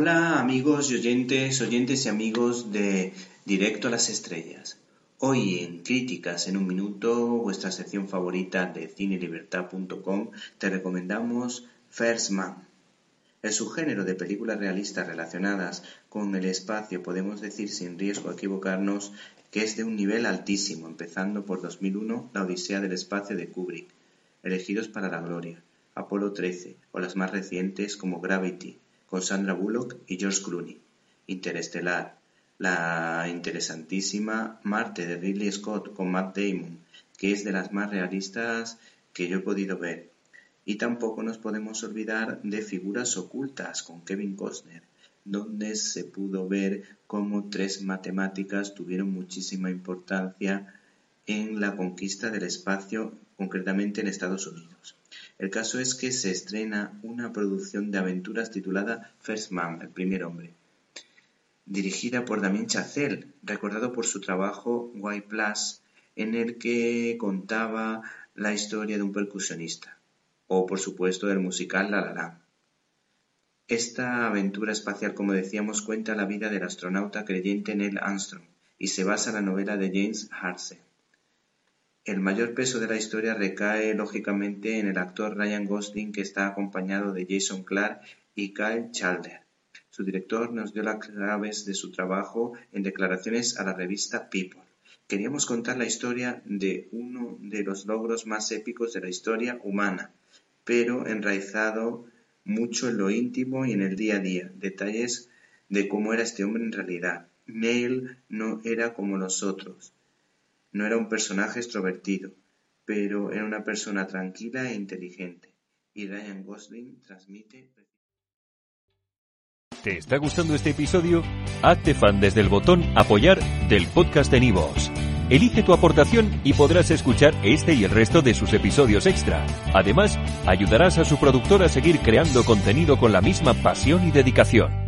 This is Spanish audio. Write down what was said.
Hola amigos y oyentes, oyentes y amigos de Directo a las Estrellas. Hoy en Críticas en un Minuto, vuestra sección favorita de cinelibertad.com, te recomendamos First Man. El subgénero de películas realistas relacionadas con el espacio podemos decir sin riesgo a equivocarnos que es de un nivel altísimo, empezando por 2001 La Odisea del Espacio de Kubrick, Elegidos para la Gloria, Apolo 13 o las más recientes como Gravity, con Sandra Bullock y George Clooney, Interestelar, la interesantísima Marte de Ridley Scott con Matt Damon, que es de las más realistas que yo he podido ver. Y tampoco nos podemos olvidar de Figuras Ocultas con Kevin Costner, donde se pudo ver cómo tres matemáticas tuvieron muchísima importancia en la conquista del espacio, concretamente en Estados Unidos. El caso es que se estrena una producción de aventuras titulada First Man, el primer hombre, dirigida por Damien Chazelle, recordado por su trabajo Y Plus, en el que contaba la historia de un percusionista, o por supuesto del musical La La La. Esta aventura espacial, como decíamos, cuenta la vida del astronauta creyente Neil Armstrong y se basa en la novela de James Harse. El mayor peso de la historia recae lógicamente en el actor Ryan Gosling que está acompañado de Jason Clarke y Kyle Chandler. Su director nos dio las claves de su trabajo en declaraciones a la revista People. Queríamos contar la historia de uno de los logros más épicos de la historia humana, pero enraizado mucho en lo íntimo y en el día a día, detalles de cómo era este hombre en realidad. Neil no era como los otros, no era un personaje extrovertido, pero era una persona tranquila e inteligente, y Ryan Gosling transmite ¿Te está gustando este episodio? Hazte fan desde el botón Apoyar del podcast de Nivos. Elige tu aportación y podrás escuchar este y el resto de sus episodios extra. Además, ayudarás a su productor a seguir creando contenido con la misma pasión y dedicación.